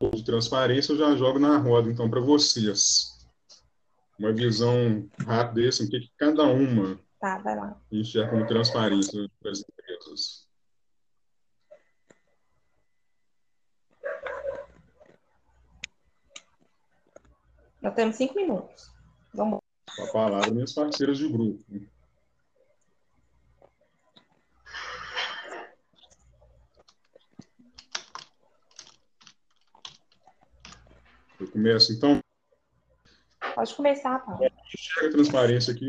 de transparência, eu já jogo na roda, então, para vocês. Uma visão rápida desse, o que, que cada uma tá, vai lá. enxerga como transparência para as empresas. Nós temos cinco minutos. Vamos. Com a palavra, minhas parceiras de grupo. Eu começo, então? Pode começar, Paulo. Chega a transparência aqui,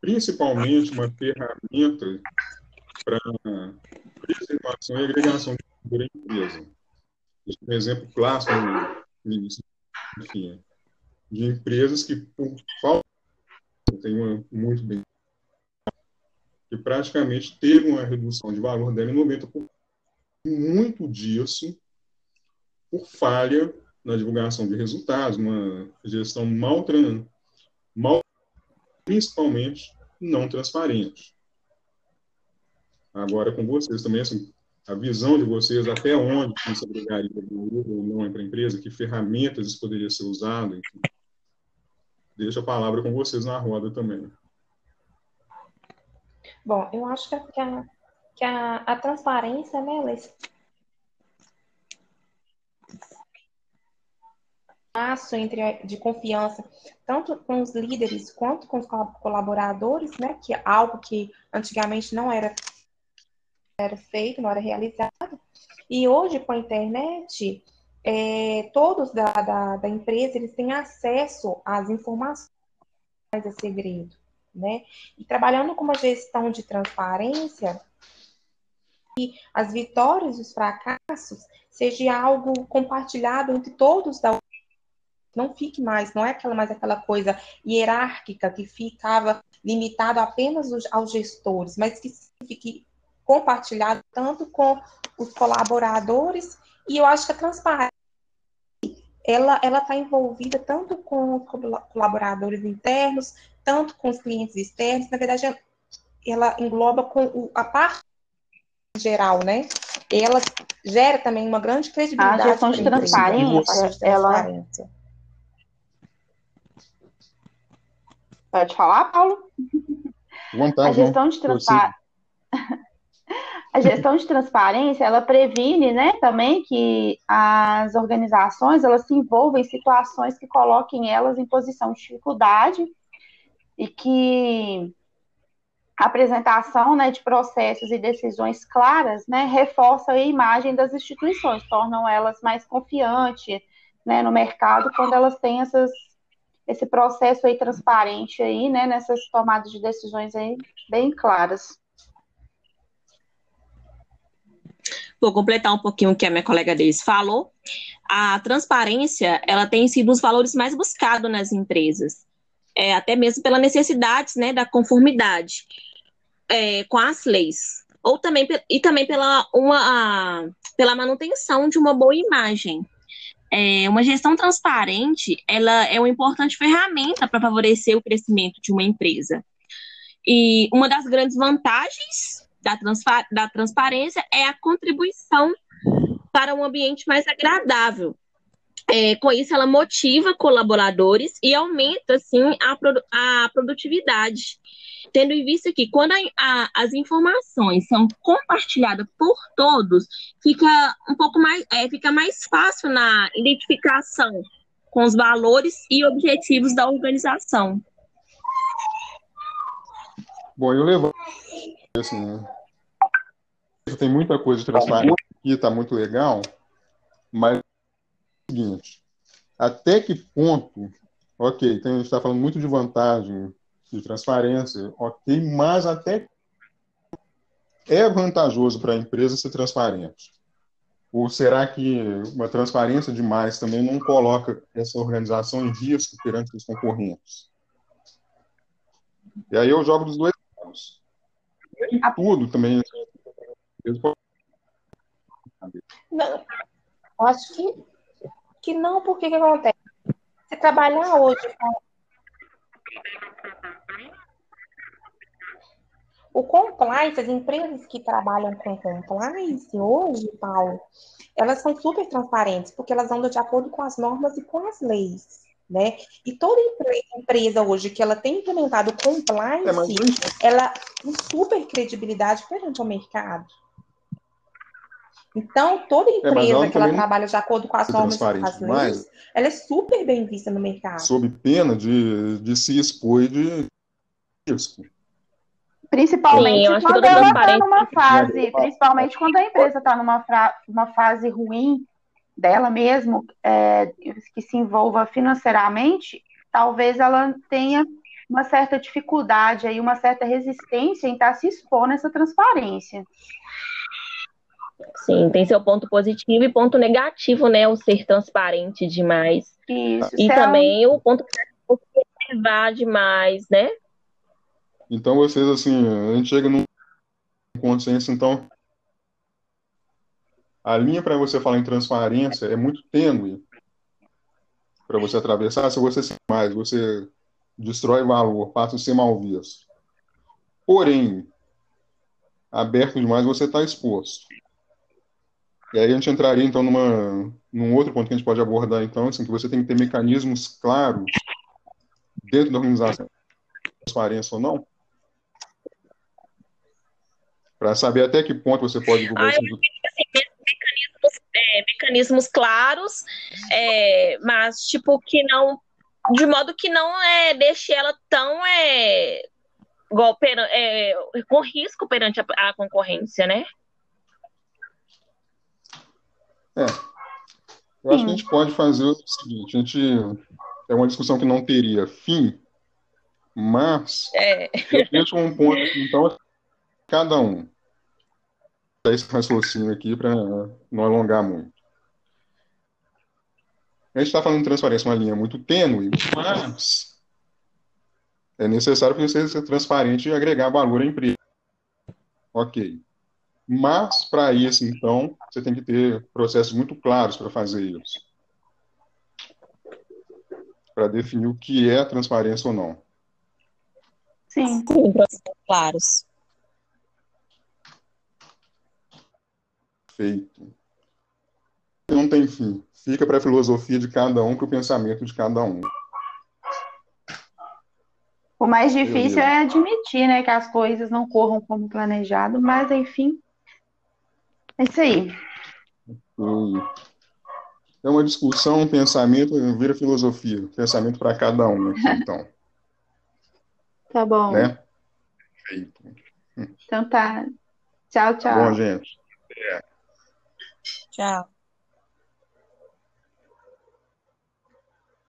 principalmente uma ferramenta para preservação e agregação de cultura em empresa. É um exemplo clássico no início, enfim, de empresas que, por falta, tem uma muito bem, que praticamente teve uma redução de valor dela em 90%, muito disso por falha na divulgação de resultados, uma gestão mal, mal principalmente não transparente. Agora, com vocês também, assim, a visão de vocês, até onde isso agregaria ou não para a empresa, que ferramentas isso poderia ser usado, enfim. Deixa a palavra com vocês na roda também. Bom, eu acho que a, que a, a transparência, né, ela laço entre de confiança tanto com os líderes quanto com os colaboradores, né, que é algo que antigamente não era era feito, não era realizado, e hoje com a internet é, todos da, da, da, empresa eles têm acesso às informações a segredo, né? E trabalhando com uma gestão de transparência, e as vitórias e os fracassos seja algo compartilhado entre todos da não fique mais, não é aquela mais aquela coisa hierárquica que ficava limitado apenas aos gestores, mas que fique compartilhado tanto com os colaboradores e eu acho que a transparência ela ela está envolvida tanto com os colaboradores internos, tanto com os clientes externos. Na verdade, ela engloba com a parte geral, né? Ela gera também uma grande credibilidade. A gestão de transparência, ela Pode falar, Paulo? Vontade, a gestão de transparência. A gestão de transparência, ela previne, né, também que as organizações, elas se envolvam em situações que coloquem elas em posição de dificuldade e que a apresentação, né, de processos e decisões claras, né, reforça a imagem das instituições, tornam elas mais confiantes, né, no mercado quando elas têm essas esse processo aí transparente aí, né, nessas tomadas de decisões aí bem claras. Vou completar um pouquinho o que a minha colega Deise falou. A transparência, ela tem sido os valores mais buscados nas empresas, é, até mesmo pela necessidade, né, da conformidade é, com as leis, ou também e também pela uma pela manutenção de uma boa imagem é, uma gestão transparente ela é uma importante ferramenta para favorecer o crescimento de uma empresa. E uma das grandes vantagens da, da transparência é a contribuição para um ambiente mais agradável. É, com isso, ela motiva colaboradores e aumenta, assim, a, produ a produtividade tendo em vista que quando a, a, as informações são compartilhadas por todos, fica um pouco mais, é, fica mais fácil na identificação com os valores e objetivos da organização. Bom, eu levo assim, tem muita coisa transparente aqui, está muito legal, mas seguinte, até que ponto, ok, então a gente está falando muito de vantagem de transparência, ok, mas até é vantajoso para a empresa ser transparente? Ou será que uma transparência demais também não coloca essa organização em risco perante os concorrentes? E aí eu jogo dos dois lados. Nem tudo também. Não, acho que, que não, porque que acontece? Se trabalhar hoje com O compliance, as empresas que trabalham com compliance hoje, Paulo, elas são super transparentes, porque elas andam de acordo com as normas e com as leis. Né? E toda empresa hoje que ela tem implementado compliance, é, mas... ela tem super credibilidade perante o mercado. Então, toda é, empresa é, que ela trabalha de acordo com as normas e com as leis, mas... ela é super bem vista no mercado. Sob pena de, de se expor de risco. Principalmente Sim, quando ela está numa fase, principalmente quando a empresa está numa uma fase ruim dela mesmo, é, que se envolva financeiramente, talvez ela tenha uma certa dificuldade aí, uma certa resistência em estar tá se expondo a essa transparência. Sim, tem seu ponto positivo e ponto negativo, né? O ser transparente demais. Isso, e também é um... o ponto observar demais, né? Então, vocês, assim, a gente chega num consenso, então, a linha para você falar em transparência é muito tênue para você atravessar. Se você se mais, você destrói valor, passa a ser mal visto. Porém, aberto demais, você está exposto. E aí a gente entraria, então, numa, num outro ponto que a gente pode abordar, então, assim, que você tem que ter mecanismos claros dentro da organização, transparência ou não, para saber até que ponto você pode divulgar ah, assim, mecanismos, é, mecanismos claros, é, mas tipo que não, de modo que não é, deixe ela tão é, igual, é, com risco perante a, a concorrência, né? É. Eu Sim. acho que a gente pode fazer o seguinte: a gente é uma discussão que não teria fim, mas é. eu vejo um ponto, então, cada um esse raciocínio aqui para não alongar muito. A gente está falando de transparência, uma linha muito tênue, mas é necessário que você seja transparente e agregar valor à empresa. Ok. Mas, para isso, então, você tem que ter processos muito claros para fazer isso. Para definir o que é transparência ou não. Sim. Sim, processos claros. Feito. Não tem fim. Fica para a filosofia de cada um, para o pensamento de cada um. O mais difícil é admitir, né, que as coisas não corram como planejado, mas enfim, é isso aí. É uma discussão, um pensamento, vira filosofia. Pensamento para cada um, aqui, então. Tá bom. Né? Então tá. Tchau, tchau. Bom, gente. É. Tchau.